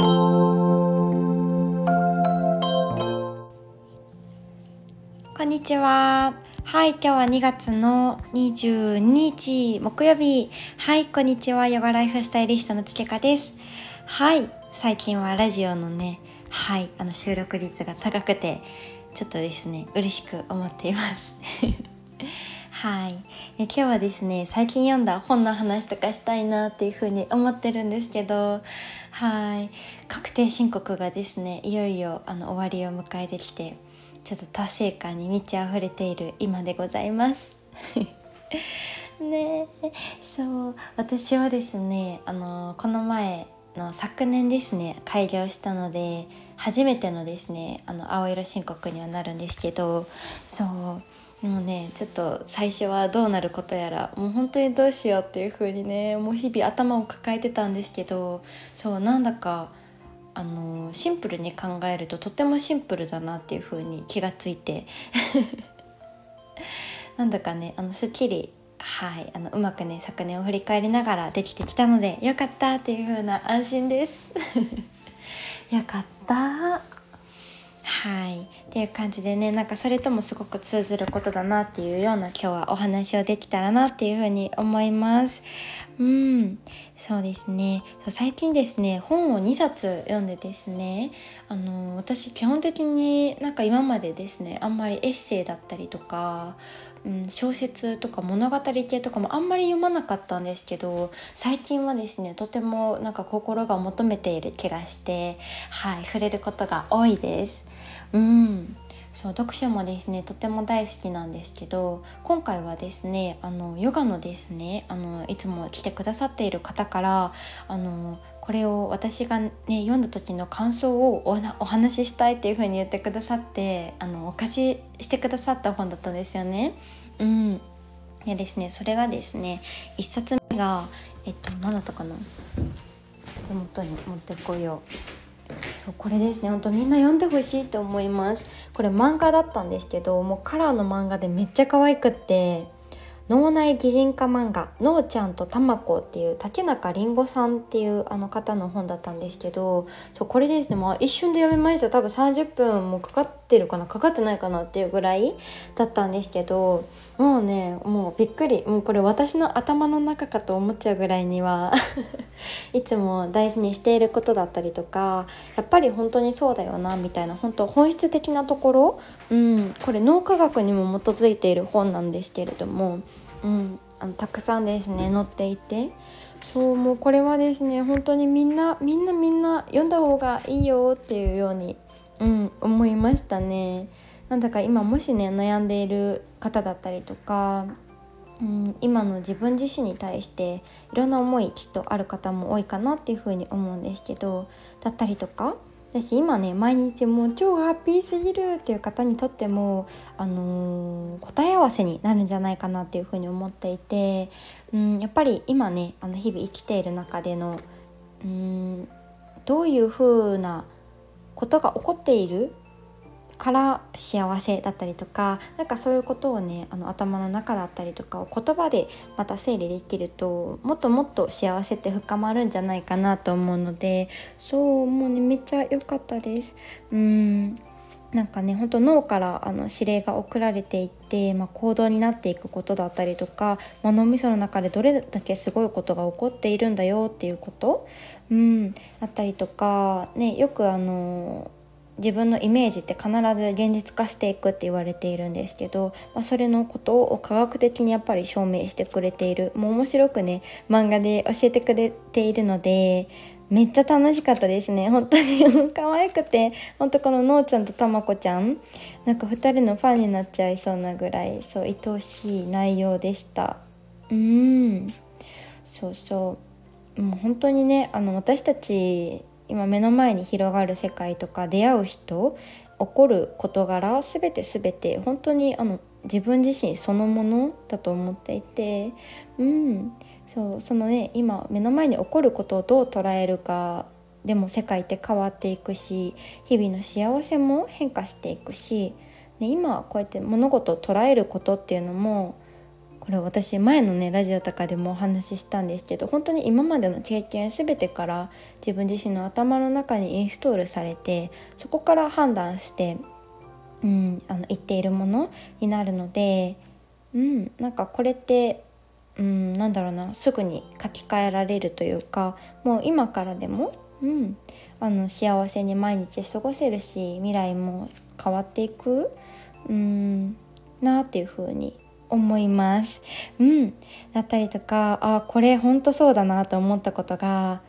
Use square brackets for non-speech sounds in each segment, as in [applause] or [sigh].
こんにちは。はい、今日は2月の22日木曜日。はい、こんにちは。ヨガライフスタイリストのつけかです。はい、最近はラジオのね、はい、あの収録率が高くて、ちょっとですね、嬉しく思っています。はい、え今日はですね最近読んだ本の話とかしたいなっていうふうに思ってるんですけどはい。確定申告がですねいよいよあの終わりを迎えてきてちょっと達成感に満ち溢れている今でございます。[laughs] ねそう。私はですねあのこの前の昨年ですね開業したので初めてのですねあの青色申告にはなるんですけどそう。もうねちょっと最初はどうなることやらもう本当にどうしようっていう風にねもう日々頭を抱えてたんですけどそうなんだかあのシンプルに考えるととてもシンプルだなっていう風に気がついて。[laughs] なんだかねあのすっきりはいあのうまくね昨年を振り返りながらできてきたのでよかったっていう風な安心です。よかったはい。っていう感じでねなんかそれともすごく通ずることだなっていうような今日はお話をできたらなっていうふうに思います。うん。そうですね。最近ですね本を2冊読んでですねあの私基本的になんか今までですねあんまりエッセイだったりとか、うん、小説とか物語系とかもあんまり読まなかったんですけど最近はですねとてもなんか心が求めている気がしてはい触れることが多いです。うんそう読書もですねとても大好きなんですけど今回はですねあのヨガのですねあのいつも来てくださっている方からあのこれを私がね読んだ時の感想をお話ししたいっていう風に言ってくださってあのお貸ししてくださった本だったんですよね。うん、でですねそれがですね1冊目がえっと何だったかな？手元に持ってこよう。そうこれですね。ほんとみんな読んでほしいと思います。これ漫画だったんですけどもうカラーの漫画でめっちゃ可愛くって脳内擬人化漫画「のーちゃんとたまこ」っていう竹中りんごさんっていうあの方の本だったんですけどそうこれですね、まあ、一瞬で読みました。多分30分もかかってるかな。かかってないかなっていうぐらいだったんですけどもうねもうびっくり。もうこれ私の頭の中かと思っちゃうぐらいには。[laughs] いつも大事にしていることだったりとかやっぱり本当にそうだよなみたいな本当本質的なところ、うん、これ脳科学にも基づいている本なんですけれども。うん、あのたくさんですね載っていて。そうもうこれはですね本当にみんなみんなみんな読んだ方がいいよっていうように、うん、思いましたね。なんだか今もしね悩んでいる方だったりとか、うん、今の自分自身に対していろんな思いきっとある方も多いかなっていうふうに思うんですけどだったりとか私今ね毎日もう超ハッピーすぎるっていう方にとっても、あのー、答え合わせになるんじゃないかなっていうふうに思っていて、うん、やっぱり今ねあの日々生きている中での、うん、どういうふうなことが起こっているから幸せだったりとか何かそういうことをねあの頭の中だったりとかを言葉でまた整理できるともっともっと幸せって深まるんじゃないかなと思うのでそうもうねめっちゃ良かったです。うんなんかね本当脳からあの指令が送られていって、まあ、行動になっていくことだったりとか、まあ、脳みその中でどれだけすごいことが起こっているんだよっていうこと、うん、だったりとか、ね、よくあの自分のイメージって必ず現実化していくって言われているんですけど、まあ、それのことを科学的にやっぱり証明してくれている。もう面白くね漫画で教えてくれているのでめっちゃ楽しかったですね。本当に。[laughs] 可愛くて。本当こののーちゃんとたまこちゃん。なんか2人のファンになっちゃいそうなぐらいそう愛おしい内容でした。うん。そうそう。もう本当にねあの私たち今目の前に広がる世界とか出会う人起こる事柄全て全て本当にあの自分自身そのものだと思っていてうんそうそのね今目の前に起こることをどう捉えるかでも世界って変わっていくし日々の幸せも変化していくし、ね、今こうやって物事を捉えることっていうのもこれ私前のねラジオとかでもお話ししたんですけど本当に今までの経験全てから自分自身の頭の中にインストールされてそこから判断して、うん、あの言っているものになるので、うん、なんかこれってうん、なんだろうなすぐに書き換えられるというかもう今からでも、うん、あの幸せに毎日過ごせるし未来も変わっていく、うん、なっていう風に思います。うん、だったりとかあこれほんとそうだなと思ったことが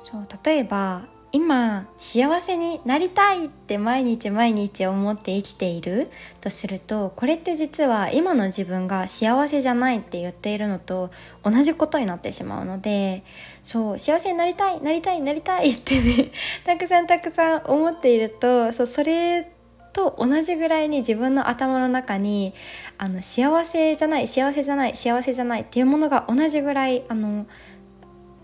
そう例えば今幸せになりたいって毎日毎日思って生きているとするとこれって実は今の自分が幸せじゃないって言っているのと同じことになってしまうのでそう幸せになりたいなりたいなりたいってねたくさんたくさん思っているとそうそれと同じぐらいに自分の頭の中にあの幸せじゃない幸せじゃない幸せじゃないっていうものが同じぐらいあの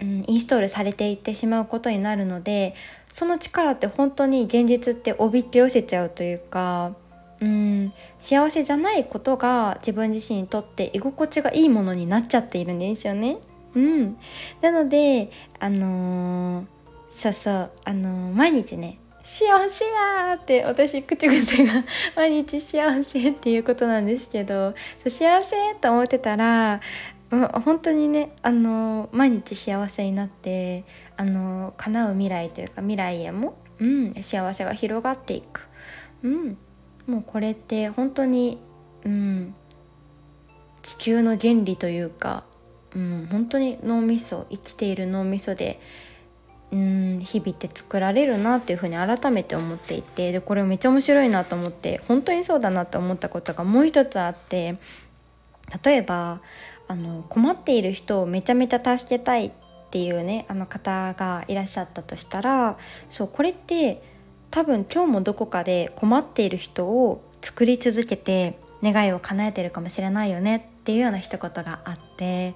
うん、インストールされていってしまうことになるのでその力って本当に現実っておびって寄せちゃうというか、うん、幸せじゃないことが自分自身にとって居心地がいいものになっちゃっているんですよね。うん、なのであのー、そうそうあのー、毎日ね幸せやって私口癖が毎日幸せっていうことなんですけど幸せと思ってたら本当にねあの毎日幸せになってあの叶う未来というか未来へも、うん、幸せが広がっていく、うん、もうこれって本当に、うん、地球の原理というか、うん、本当に脳みそ生きている脳みそで、うん、日々って作られるなっていうふうに改めて思っていてでこれめっちゃ面白いなと思って本当にそうだなと思ったことがもう一つあって例えばあの困っている人をめちゃめちゃ助けたいっていうねあの方がいらっしゃったとしたらそうこれって多分今日もどこかで困っている人を作り続けて願いを叶えてるかもしれないよねっていうような一言があって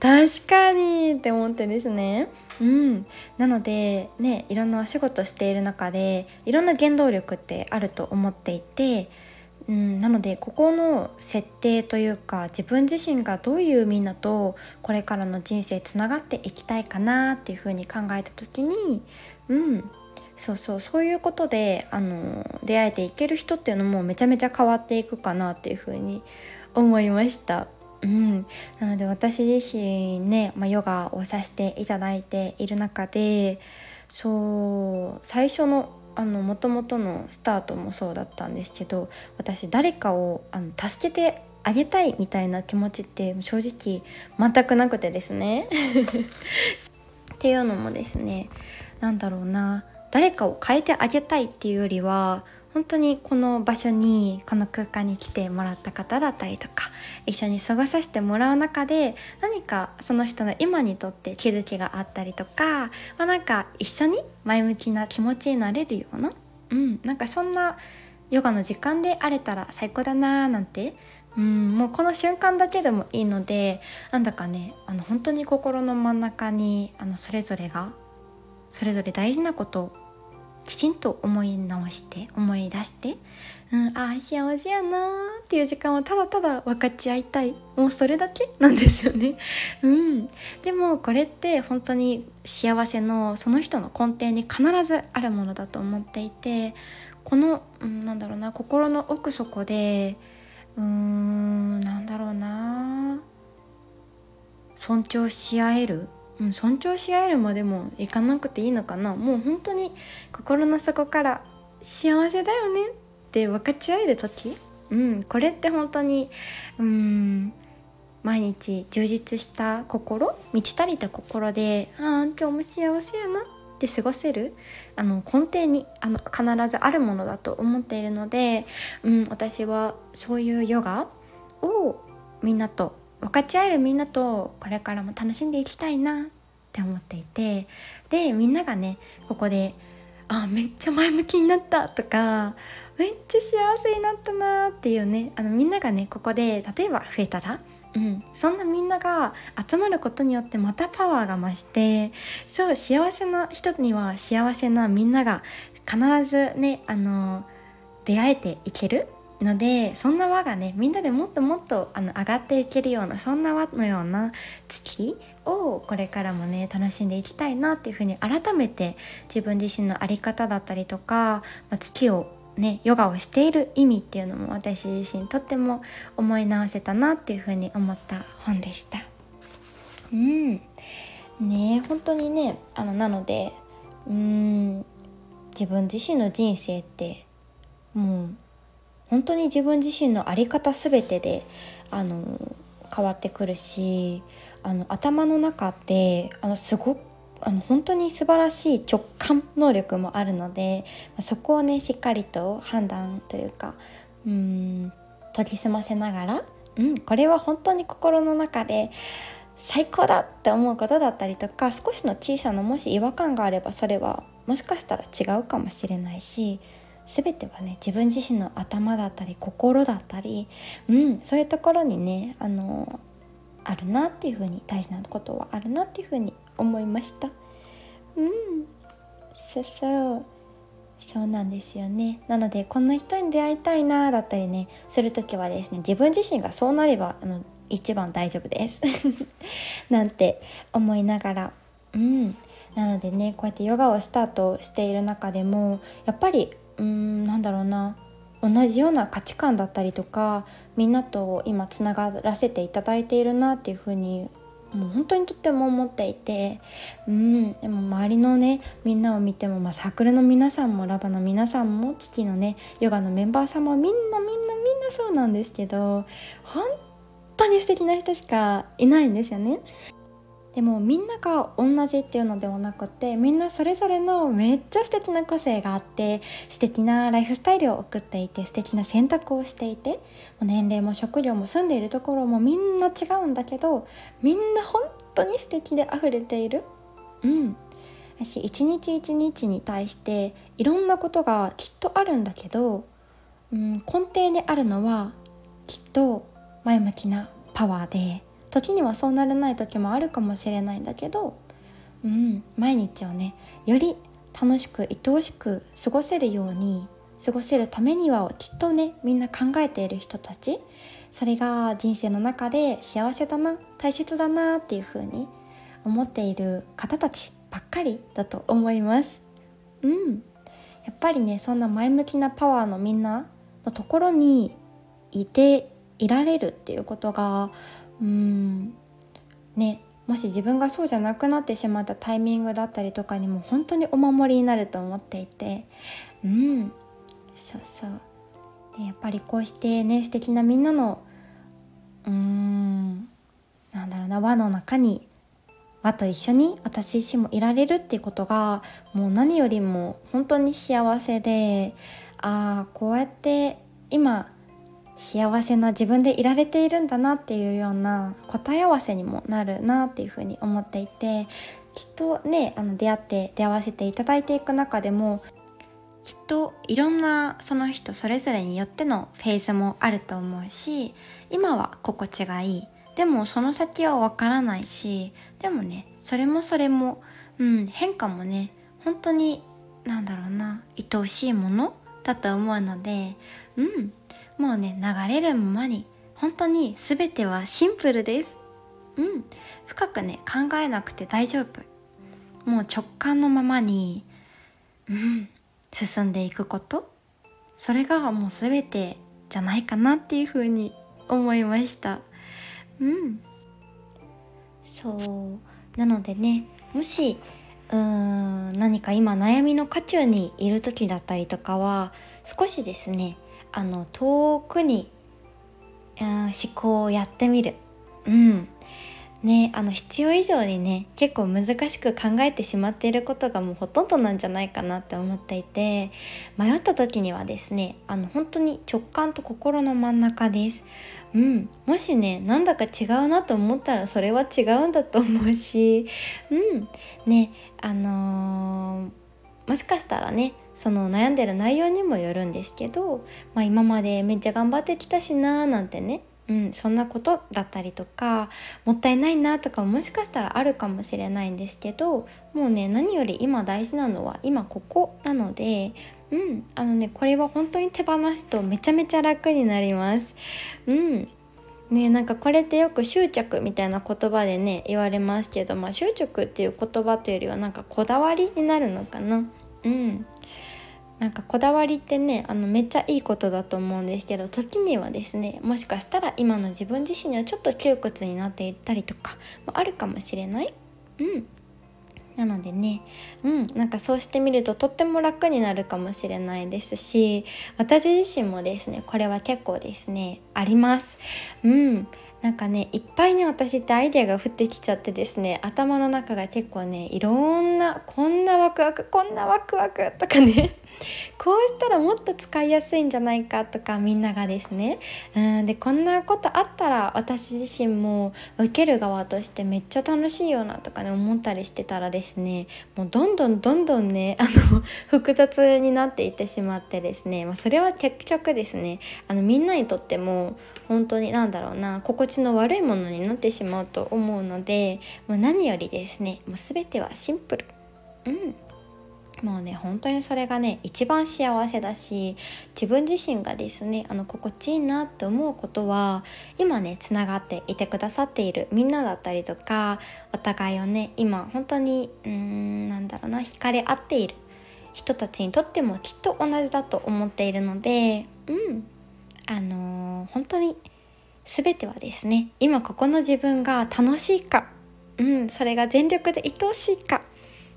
確かにって思ってですね。うん。なのでねいろんなお仕事している中でいろんな原動力ってあると思っていてうん、なのでここの設定というか自分自身がどういうみんなとこれからの人生つながっていきたいかなっていうふうに考えた時にうん。そうそう。そういうことであの出会えていける人っていうのもめちゃめちゃ変わっていくかなっていうふうに思いました。うん、なので私自身ね、まあ、ヨガをさせていただいている中でそう最初のあの元々のスタートもそうだったんですけど私誰かをあの助けてあげたいみたいな気持ちって正直全くなくてですね [laughs] っていうのもですね何だろうな誰かを変えてあげたいっていうよりは本当にこの場所にこの空間に来てもらった方だったりとか一緒に過ごさせてもらう中で何かその人の今にとって気づきがあったりとか、まあ、なんか一緒に前向きな気持ちになれるような、うん、なんかそんなヨガの時間であれたら最高だなーなんてうん、もうこの瞬間だけでもいいのでなんだかねあの本当に心の真ん中にあのそれぞれがそれぞれ大事なこときちんと思い直して思い出して、うん、ああ幸せやなーっていう時間をただただ分かち合いたいもうそれだけなんですよね。[laughs] うん、でもこれって本当に幸せのその人の根底に必ずあるものだと思っていてこの、うん、なんだろうな心の奥底でうーんなんだろうな尊重し合えるうん、尊重し合えるまでもいかなくていいのかな。もう本当に心の底から幸せだよねって分かち合える時、うん、これって本当にうん毎日充実した心満ち足りた心でああ今日も幸せやなって過ごせる。あの根底にあの必ずあるものだと思っているので、うん、私はそういうヨガをみんなと分かち合えるみんなとこれからも楽しんでいきたいなって思っていてでみんながねここで「あめっちゃ前向きになった」とか「めっちゃ幸せになったな」っていうねあのみんながねここで例えば増えたらうん、そんなみんなが集まることによってまたパワーが増してそう幸せな人には幸せなみんなが必ずねあの出会えていけるのでそんな輪がねみんなでもっともっとあの上がっていけるようなそんな輪のような月をこれからもね楽しんでいきたいなっていうふうに改めて自分自身の在り方だったりとか、まあ、月をねヨガをしている意味っていうのも私自身とっても思い直せたなっていうふうに思った本でした。うんね本当にねあのなのでうん自分自身の人生ってもう本当に自分自身の在り方全てであの変わってくるしあの頭の中ってあのすごくあの本当に素晴らしい直感能力もあるのでそこをねしっかりと判断というかうん研ぎ澄ませながら、うん、これは本当に心の中で最高だって思うことだったりとか少しの小さなもし違和感があればそれはもしかしたら違うかもしれないし全てはね自分自身の頭だったり心だったり、うん、そういうところにねあのあるなっていうふうに大事なことはあるなっていうふうに思いました。うん、そうそう。そうなんですよね。なのでこんな人に出会いたいなだったりねする時はですね自分自身がそうなればあの一番大丈夫です。[laughs] なんて思いながら。うん。なのでねこうやってヨガをスタートしている中でもやっぱりうーんなんだろうな同じような価値観だったりとかみんなと今つながらせていただいているなっていうふうにもう本当にとっても思っていてうんでも周りのねみんなを見ても、まあ、サークルの皆さんもラバの皆さんも月のねヨガのメンバーさんもみんなみんなみんなそうなんですけど本当に素敵な人しかいないんですよね。でもみんなが同じっていうのではなくてみんなそれぞれのめっちゃ素敵な個性があって素敵なライフスタイルを送っていて素敵な選択をしていて年齢も職業も住んでいるところもみんな違うんだけどみんな本当に素敵で溢れている。うん私一日一日に対していろんなことがきっとあるんだけど、うん、根底にあるのはきっと前向きなパワーで時にはそうなれない時もあるかもしれないんだけど、うん、毎日をねより楽しく愛おしく過ごせるように過ごせるためにはきっとねみんな考えている人たちそれが人生の中で幸せだな大切だなっていう風に思っている方たちばっかりだと思います。うん、やっぱりねそんな前向きなパワーのみんなのところにいていられるっていうことがうん。ねもし自分がそうじゃなくなってしまったタイミングだったりとかにも本当にお守りになると思っていて。うん。そうそう。でやっぱりこうしてね素敵なみんなのうーんなんだろうな輪の中に輪と一緒に私自身もいられるっていうことがもう何よりも本当に幸せでああこうやって今幸せな自分でいられているんだなっていうような答え合わせにもなるなっていうふうに思っていてきっとねあの出会って出会わせていただいていく中でもきっといろんなその人それぞれによってのフェーズもあると思うし今は心地がいい。でもその先はわからないしでもねそれもそれも、うん、変化もね本当になんだろうな愛おしいものだと思うのでうんもうね流れるままに本当に全てはシンプルです。うん。深くね考えなくて大丈夫。もう直感のままにうん進んでいくこと。それがもう全てじゃないかなっていうふうに思いました。うん。そう。なのでねもしうーん何か今悩みの渦中にいる時だったりとかは少しですねあの遠くに、うん、思考をやってみる。うんね、あの必要以上にね結構難しく考えてしまっていることがもうほとんどなんじゃないかなって思っていて迷った時にはですねあの本当に直感と心の真ん中です。うん、もしねなんだか違うなと思ったらそれは違うんだと思うし、うん、ねあのー、もしかしたらねその悩んでる内容にもよるんですけど、まあ、今までめっちゃ頑張ってきたしなーなんてねうん、そんなことだったりとかもったいないなとかもしかしたらあるかもしれないんですけどもうね何より今大事なのは今ここなので、うんあのねこれは本当に手放すとめちゃめちゃ楽になります。うん。ねなんかこれってよく執着みたいな言葉でね言われますけど、まあ、執着っていう言葉というよりはなんかこだわりになるのかな。うん。なんかこだわりってねあのめっちゃいいことだと思うんですけど時にはですねもしかしたら今の自分自身にはちょっと窮屈になっていったりとかもあるかもしれない？うん。なのでねうんなんかそうしてみるととっても楽になるかもしれないですし私自身もですねこれは結構ですねあります。うん。なんかねいっぱいね私ってアイデアが降ってきちゃってですね頭の中が結構ねいろんなこんなワクワクこんなワクワクとかね [laughs] こうしたらもっと使いやすいんじゃないかとかみんながですね。うんでこんなことあったら私自身も受ける側としてめっちゃ楽しいよなとかね思ったりしてたらですねもうどんどんどんどんねあの [laughs] 複雑になっていってしまってですね、まあ、それは結局ですねあのみんなにとっても本当に何だろうな心地の悪いものになってしまうと思うのでもう何よりですねもう全てはシンプル。うんもうね本当にそれがね一番幸せだし自分自身がですねあの心地いいなって思うことは今ねつながっていてくださっているみんなだったりとかお互いをね今本当にうーんなんだろうな惹かれ合っている人たちにとってもきっと同じだと思っているのでうんあのー、本当に全てはですね今ここの自分が楽しいかうんそれが全力で愛おしいか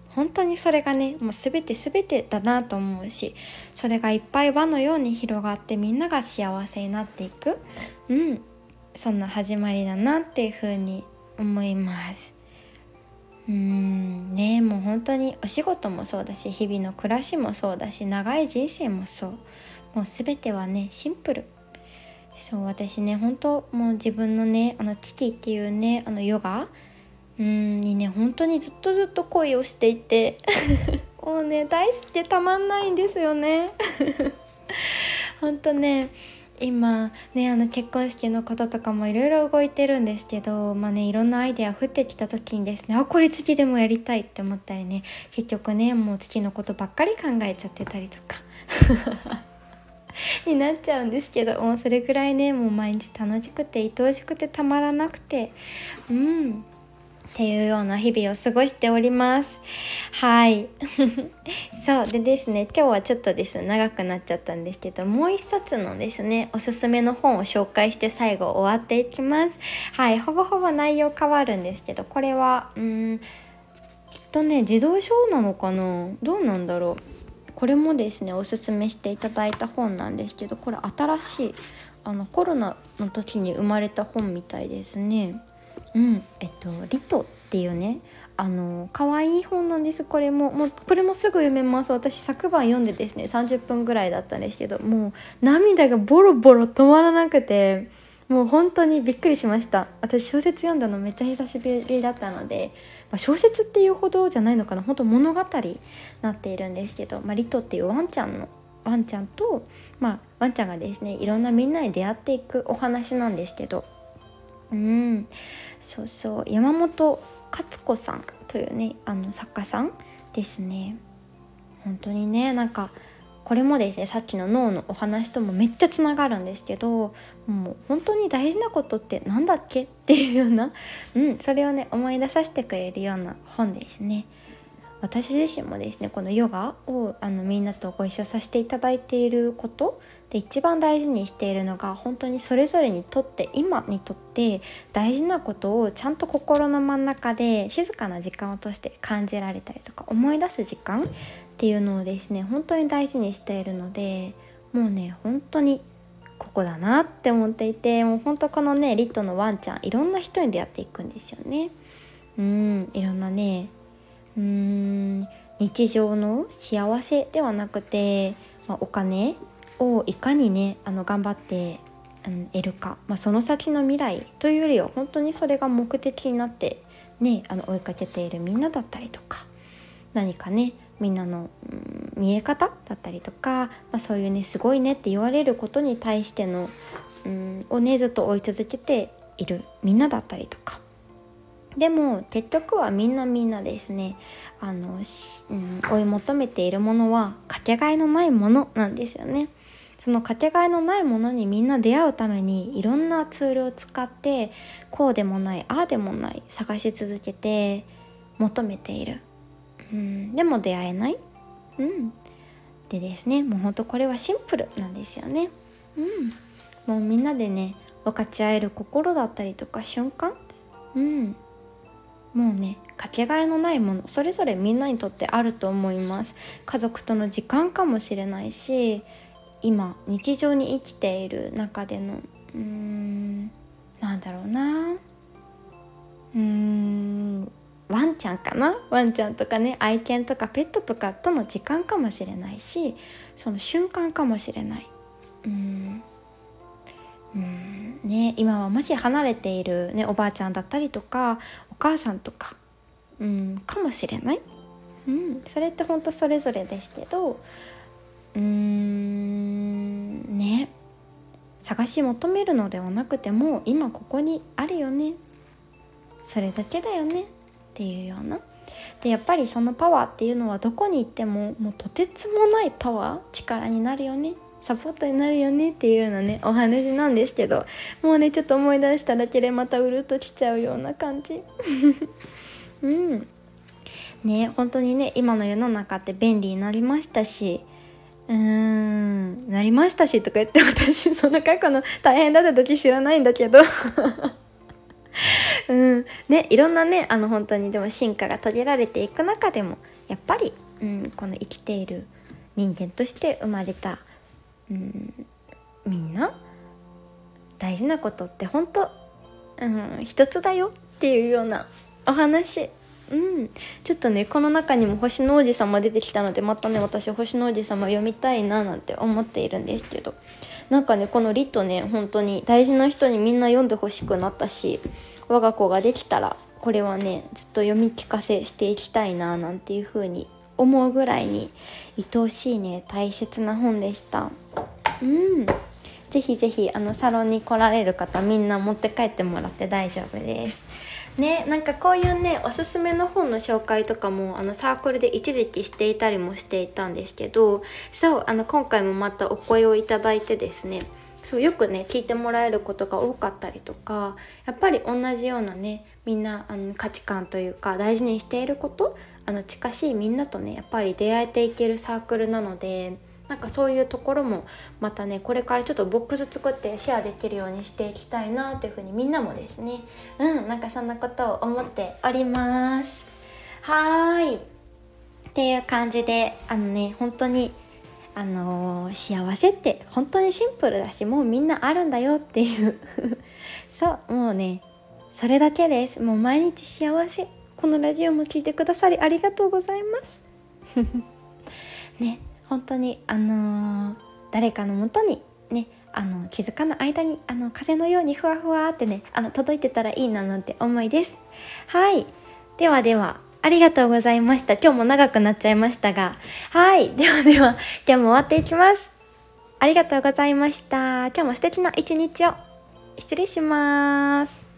本当にそれがねもう全て全てだなと思うしそれがいっぱい輪のように広がってみんなが幸せになっていくうんそんな始まりだなっていうふうに思います。うんねもう本当にお仕事もそうだし日々の暮らしもそうだし長い人生もそう。もう全てはねシンプル。そう私ね本当もう自分のねあの月っていうねあのヨガうんにね本当にずっとずっと恋をしていて [laughs] もうね大好きでたまんないんですよね。[laughs] 本当ね今ねあの結婚式のこととかもいろいろ動いてるんですけどまあねいろんなアイデア降ってきた時にですねあこれ月でもやりたいって思ったりね結局ねもう月のことばっかり考えちゃってたりとか。[laughs] [laughs] になっちゃうんですけどもうそれぐらいねもう毎日楽しくて愛おしくてたまらなくてうんっていうような日々を過ごしております。はい。[laughs] そうでですね、今日はちょっとですね、長くなっちゃったんですけど、もう一冊のですね、おすすめの本を紹介して最後終わっていきます。はい、ほぼほぼ内容変わるんですけど、これは、うん、きっとね、自動書なのかな？どうなんだろう？これもですね、おすすめしていただいた本なんですけど、これ新しい、あの、コロナの時に生まれた本みたいですね。うんえっと「リト」っていうねあの可愛い本なんです。これももうこれもすぐ読めます。私昨晩読んでですね30分ぐらいだったんですけどもう涙がボロボロ止まらなくてもう本当にびっくりしました。私小説読んだのめっちゃ久しぶりだったので、まあ、小説っていうほどじゃないのかな。本当物語になっているんですけど、まあ、リトっていうワンちゃんのワンちゃんと、まあ、ワンちゃんがですねいろんなみんなに出会っていくお話なんですけど。うん。そうそう。山本勝子さんというねあの作家さんですね。本当にねなんかこれもですねさっきの脳のお話ともめっちゃつながるんですけどもう本当に大事なことって何だっけっていうような、うん、それをね思い出させてくれるような本ですね。私自身もですねこのヨガをあのみんなとご一緒させていただいていることで一番大事にしているのが本当にそれぞれにとって今にとって大事なことをちゃんと心の真ん中で静かな時間を通して感じられたりとか思い出す時間っていうのをですね本当に大事にしているのでもうね本当にここだなって思っていてもう本当このねリットのワンちゃんいろんな人に出会っていくんですよね。うんいろんなねうーん日常の幸せではなくて、まあ、お金をいかにねあの頑張って得るか、まあ、その先の未来というよりは本当にそれが目的になってねあの追いかけているみんなだったりとか何かねみんなの、うん、見え方だったりとか、まあ、そういうねすごいねって言われることに対しての、うん、をねずっと追い続けているみんなだったりとかでも結局はみんなみんなですねあの、うん、追い求めているものは価けがえのないものなんですよね。そのかけがえのないものにみんな出会うためにいろんなツールを使ってこうでもないああでもない探し続けて求めている、うん、でも出会えない、うん、でですねもうほんとこれはシンプルなんですよね、うん、もうみんなでね分かち合える心だったりとか瞬間、うん、もうねかけがえのないものそれぞれみんなにとってあると思います。家族との時間かもしれないし今日常に生きている中でのうーんなんだろうな。うーん。ワンちゃんかな？ワンちゃんとかね愛犬とかペットとかとの時間かもしれないしその瞬間かもしれない。うん。うん。ね今はもし離れている、ね、おばあちゃんだったりとかお母さんとかうんかもしれない、うん、それって本当それぞれですけどうーんね。探し求めるのではなくても今ここにあるよね。それだけだよね。っていうような。でやっぱりそのパワーっていうのはどこに行ってももうとてつもないパワー力になるよね。サポートになるよねっていうようなねお話なんですけどもうねちょっと思い出しただけでまたうるっときちゃうような感じ。[laughs] うん。ね本当にね今の世の中って便利になりましたしうーんなりましたしとか言って私その過去の大変だった時知らないんだけど。[laughs] うん。ねいろんなねあの本当にでも進化が遂げられていく中でもやっぱり、うん、この生きている人間として生まれた、うん、みんな大事なことって本当、うん、一つだよっていうようなお話うん。ちょっとねこの中にも星の王子様出てきたのでまたね私星の王子様読みたいななんて思っているんですけど。なんかねこのリトね本当に大事な人にみんな読んでほしくなったし我が子ができたらこれはねずっと読み聞かせしていきたいななんていう風に思うぐらいに愛おしいね大切な本でした。うん。ぜひぜひあのサロンに来られる方みんな持って帰ってもらって大丈夫です。ねなんかこういうねおすすめの本の紹介とかもあのサークルで一時期していたりもしていたんですけどそうあの今回もまたお声をいただいてですねそうよくね聞いてもらえることが多かったりとかやっぱり同じようなねみんなあの価値観というか大事にしていることあの近しいみんなとねやっぱり出会えていけるサークルなのでなんかそういうところもまたねこれからちょっとボックス作ってシェアできるようにしていきたいなというふうにみんなもですね。うんなんかそんなことを思っております。はーい。っていう感じであのね本当にあのー、幸せって本当にシンプルだしもうみんなあるんだよっていう。[laughs] そうもうねそれだけです。もう毎日幸せ。このラジオも聞いてくださりありがとうございます。[laughs] ね。本当にあのー、誰かのもとにねあの気づかぬ間にあの風のようにふわふわってねあの届いてたらいいななんて思いです。はい。ではではありがとうございました。今日も長くなっちゃいましたが。はい。ではでは今日も終わっていきます。ありがとうございました。今日も素敵な一日を。失礼します。